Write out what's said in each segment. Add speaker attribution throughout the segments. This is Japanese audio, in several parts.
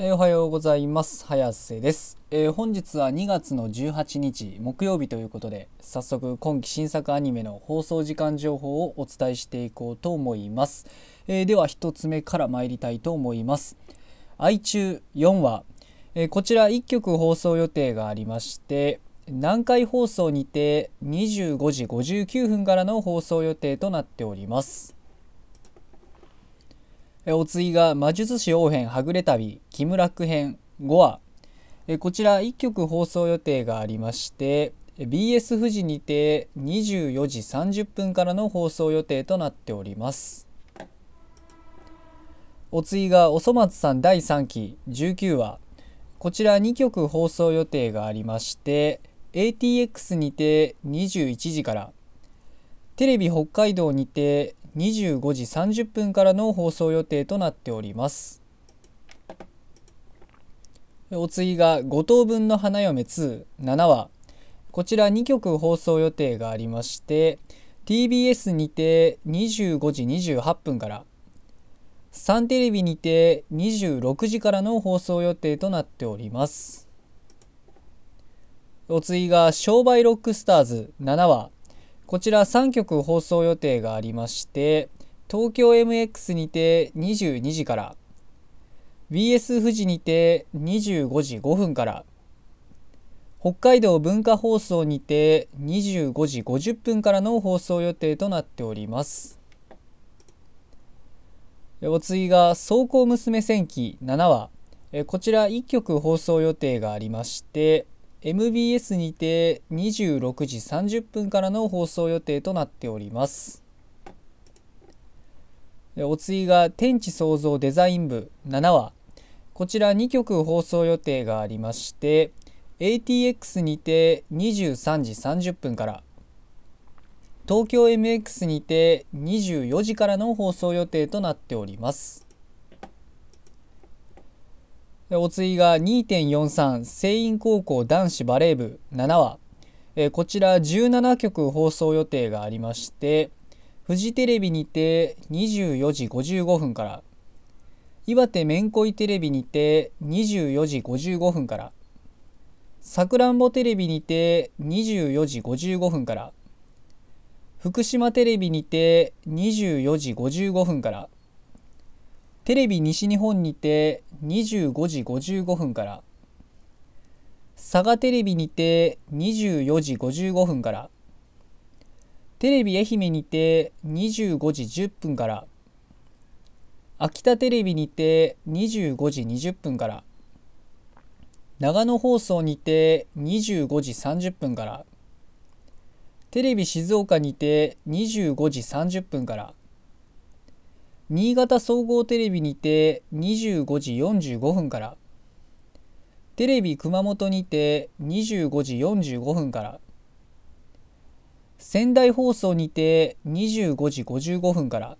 Speaker 1: えー、おはようございます。早瀬です、えー、本日は2月の18日木曜日ということで早速今期新作アニメの放送時間情報をお伝えしていこうと思います、えー、では1つ目から参りたいと思います。愛中4話、えこちら1曲放送予定がありまして南海放送にて25時59分からの放送予定となっております。お次が魔術師王編はぐれ旅木村区編5話こちら1曲放送予定がありまして BS 富士にて24時30分からの放送予定となっております。お次がおそ松さん第3期19話。こちら2曲放送予定がありまして ATX にて21時から。テレビ北海道にて25時30分からの放送予定となっております。お次が5等分の花嫁2 7話。こちら2曲放送予定がありまして TBS にて25時28分からサンテレビにて26時からの放送予定となっております。お次が商売ロックスターズ7話。こちら3曲放送予定がありまして東京 MX にて22時から BS 富士にて25時5分から北海道文化放送にて25時50分からの放送予定となっております。お次が「走行娘戦記」7話。こちら1曲放送予定がありまして MBS にて26時30分からの放送予定となっております。お次が天地創造デザイン部7話こちら2曲放送予定がありまして ATX にて23時30分から東京 MX にて24時からの放送予定となっております。お次が2.43聖院高校男子バレー部7話こちら17曲放送予定がありましてフジテレビにて24時55分から岩手めんこいテレビにて24時55分からさくらんぼテレビにて24時55分から福島テレビにて24時55分からテレビ西日本にて25時55分から佐賀テレビにて24時55分からテレビ愛媛にて25時10分から秋田テレビにて25時20分から長野放送にて25時30分からテレビ静岡にて25時30分から新潟総合テレビにて25時45分から。テレビ熊本にて25時45分から。仙台放送にて25時55分から。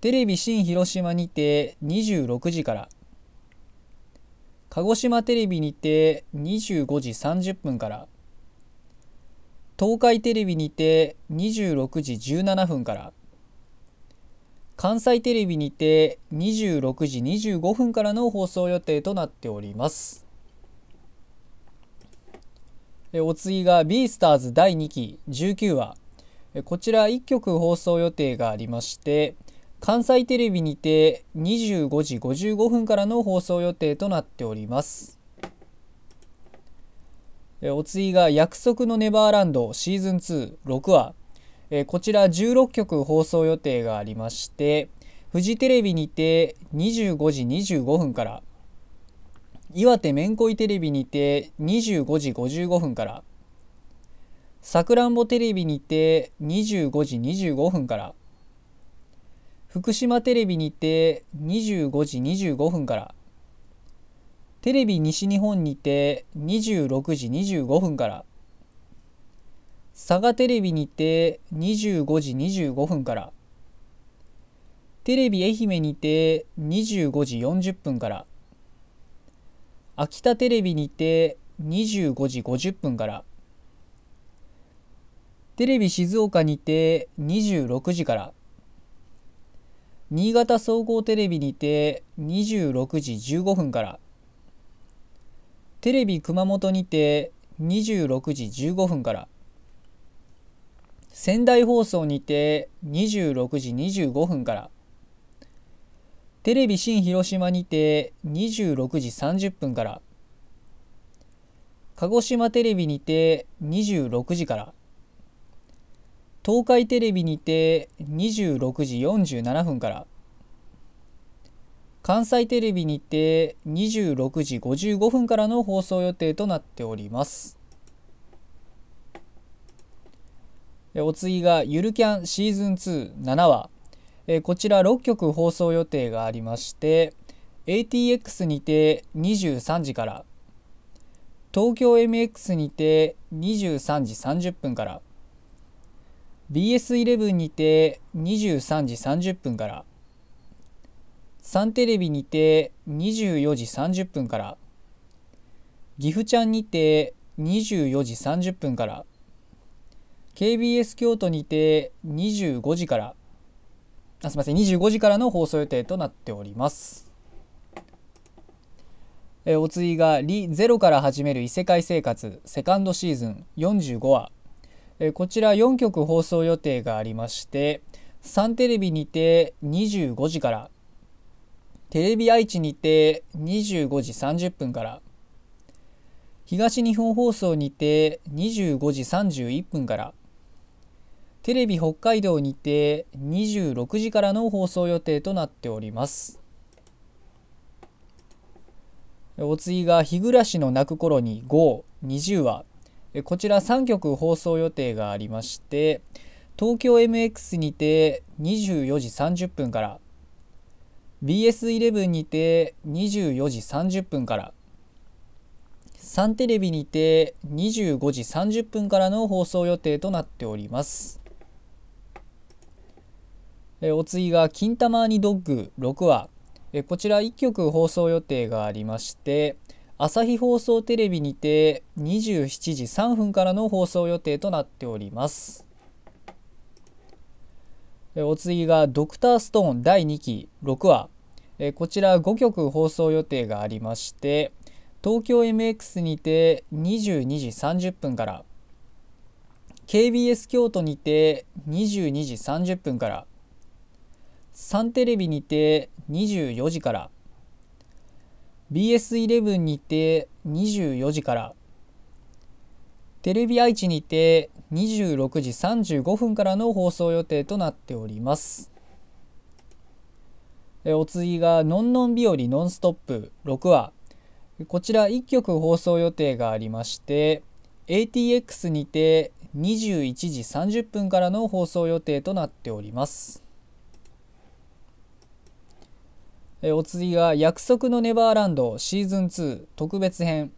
Speaker 1: テレビ新広島にて26時から。鹿児島テレビにて25時30分から。東海テレビにて26時17分から。関西テレビにて26時25分からの放送予定となっております。お次が「ビースターズ第2期19話」こちら1曲放送予定がありまして関西テレビにて25時55分からの放送予定となっております。お次が「約束のネバーランドシーズン26話」えこちら16曲放送予定がありましてフジテレビにて25時25分から岩手めんこいテレビにて25時55分からさくらんぼテレビにて25時25分から福島テレビにて25時25分からテレビ西日本にて26時25分から佐賀テレビにて25時25分から。テレビ愛媛にて25時40分から。秋田テレビにて25時50分から。テレビ静岡にて26時から。新潟総合テレビにて26時15分から。テレビ熊本にて26時15分から。仙台放送にて26時25分から。テレビ新広島にて26時30分から。鹿児島テレビにて26時から。東海テレビにて26時47分から。関西テレビにて26時55分からの放送予定となっております。お次がゆるキャンシーズン27話こちら6曲放送予定がありまして ATX にて23時から東京 MX にて23時30分から BS11 にて23時30分からサンテレビにて24時30分から岐阜ちゃんにて24時30分から KBS 京都にて25時からあすみません25時からの放送予定となっております。えお次が「リ・ゼロから始める異世界生活」セカンドシーズン45話。えこちら4曲放送予定がありましてサンテレビにて25時からテレビ愛知にて25時30分から東日本放送にて25時31分からテレビ北海道にて26時からの放送予定となっております。お次が日暮の泣く頃に520話こちら3曲放送予定がありまして東京 MX にて24時30分から BS11 にて24時30分からサンテレビにて25時30分からの放送予定となっております。えお次が「金玉にドッグ」6話。えこちら1曲放送予定がありまして朝日放送テレビにて27時3分からの放送予定となっております。えお次が「ドクターストーン第2期6話」えこちら5曲放送予定がありまして東京 MX にて22時30分から KBS 京都にて22時30分からサンテレビにて24時から。BS11 にて24時から。テレビ愛知にて26時35分からの放送予定となっております。お次が「のんのん日和ノンストップ」6話こちら1曲放送予定がありまして ATX にて21時30分からの放送予定となっております。お次が「約束のネバーランドシーズン2特別編」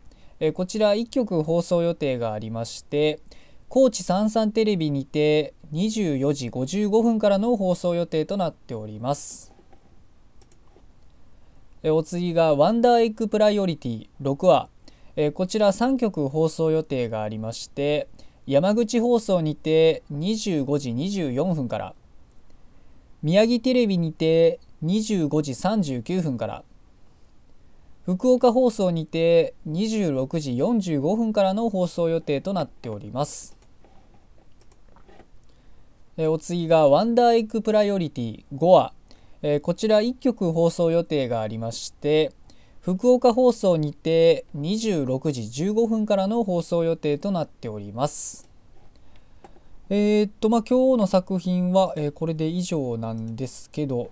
Speaker 1: こちら1曲放送予定がありまして高知さんさんテレビにて24時55分からの放送予定となっております。お次が「ワンダーエッグプライオリティ6話」こちら3曲放送予定がありまして山口放送にて25時24分から。宮城テレビにて25時39分から。福岡放送にて26時45分からの放送予定となっております。お次がワンダーエッグプライオリティ5話こちら1曲放送予定がありまして福岡放送にて26時15分からの放送予定となっております。えー、っとまあ今日の作品は、えこれで以上なんですけど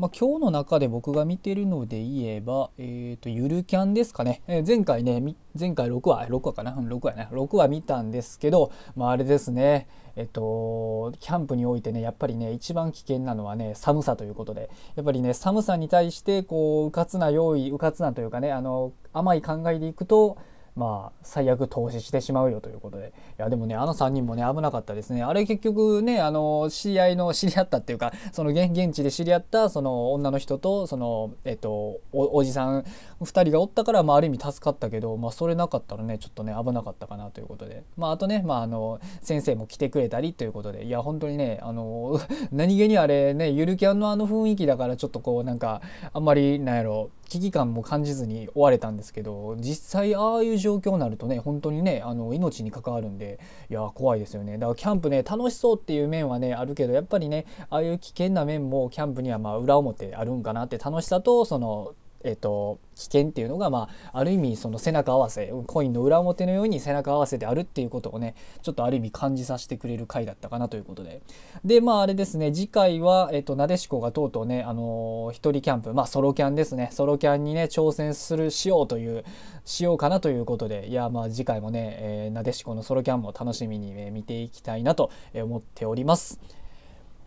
Speaker 1: まあ、今日の中で僕が見てるので言えば、えっ、ー、と、ゆるキャンですかね。えー、前回ね、前回6話、6話かな ?6 話ね。6話見たんですけど、まあ、あれですね。えっと、キャンプにおいてね、やっぱりね、一番危険なのはね、寒さということで、やっぱりね、寒さに対して、こう、うかつな用意、うかつなというかね、あの、甘い考えでいくと、まあ最悪投資してしまうよということで。いやでもねあの3人もね危なかったですね。あれ結局ねあの知り合いの 知り合ったっていうかその現地で知り合ったその女の人とそのえっとおじさん2人がおったから、まあ、ある意味助かったけど、まあ、それなかったらねちょっとね危なかったかなということで。まああとね、まあ、あの先生も来てくれたりということで。いや本当にねあの 何気にあれねゆるキャンのあの雰囲気だからちょっとこうなんかあんまりなんやろ危機感も感じずに追われたんですけど実際ああいう状況になるとね本当にねあの命に関わるんでいや怖いですよね。だからキャンプね楽しそうっていう面はねあるけどやっぱりねああいう危険な面もキャンプにはまあ裏表あるんかなって楽しさとそのえっと、危険っていうのが、まあ、ある意味その背中合わせコインの裏表のように背中合わせであるっていうことをねちょっとある意味感じさせてくれる回だったかなということででまああれですね次回は、えっと、なでしこがとうとうね、あのー、一人キャンプまあソロキャンですねソロキャンにね挑戦するしようというしようかなということでいやまあ次回もね、えー、なでしこのソロキャンも楽しみに、ね、見ていきたいなと思っております。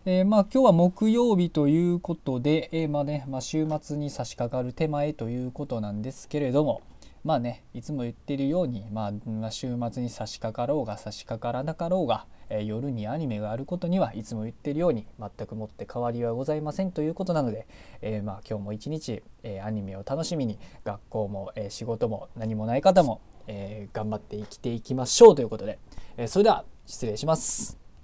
Speaker 1: えー、まあ今日は木曜日ということで、えー、まあね、まあ、週末に差し掛かる手前ということなんですけれどもまあねいつも言っているように、まあ、週末に差し掛かろうが差し掛からなかろうが、えー、夜にアニメがあることにはいつも言っているように全くもって変わりはございませんということなので、えまあ今日も一日、えアニメを楽しみに学校も、え仕事も何もない方も、え頑張って生きていきましょうということで、えそれでは失礼します。